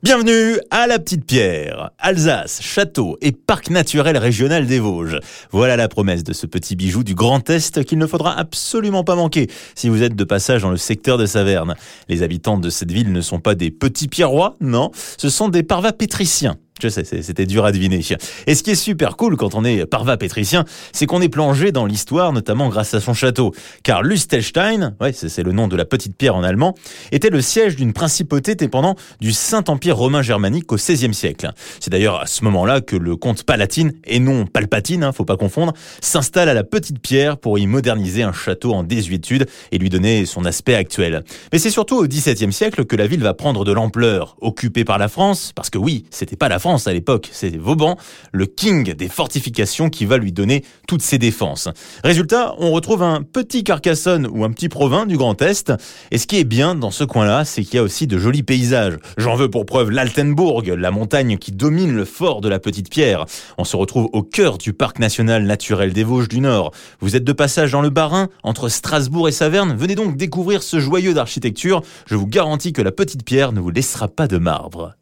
Bienvenue à la Petite Pierre, Alsace, château et parc naturel régional des Vosges. Voilà la promesse de ce petit bijou du Grand Est qu'il ne faudra absolument pas manquer si vous êtes de passage dans le secteur de Saverne. Les habitants de cette ville ne sont pas des petits pierrois, non, ce sont des parvas pétriciens. Je sais, c'était dur à deviner. Et ce qui est super cool quand on est parva pétricien, c'est qu'on est plongé dans l'histoire, notamment grâce à son château. Car Lustelstein, ouais, c'est le nom de la petite pierre en allemand, était le siège d'une principauté dépendant du Saint-Empire romain germanique au XVIe siècle. C'est d'ailleurs à ce moment-là que le comte Palatine, et non Palpatine, hein, faut pas confondre, s'installe à la petite pierre pour y moderniser un château en désuétude et lui donner son aspect actuel. Mais c'est surtout au XVIIe siècle que la ville va prendre de l'ampleur, occupée par la France, parce que oui, c'était pas la France à l'époque, c'est Vauban, le king des fortifications qui va lui donner toutes ses défenses. Résultat, on retrouve un petit Carcassonne ou un petit Provins du Grand Est. Et ce qui est bien dans ce coin-là, c'est qu'il y a aussi de jolis paysages. J'en veux pour preuve l'Altenbourg, la montagne qui domine le fort de la Petite Pierre. On se retrouve au cœur du parc national naturel des Vosges du Nord. Vous êtes de passage dans le Bas-Rhin, entre Strasbourg et Saverne. Venez donc découvrir ce joyeux d'architecture. Je vous garantis que la Petite Pierre ne vous laissera pas de marbre.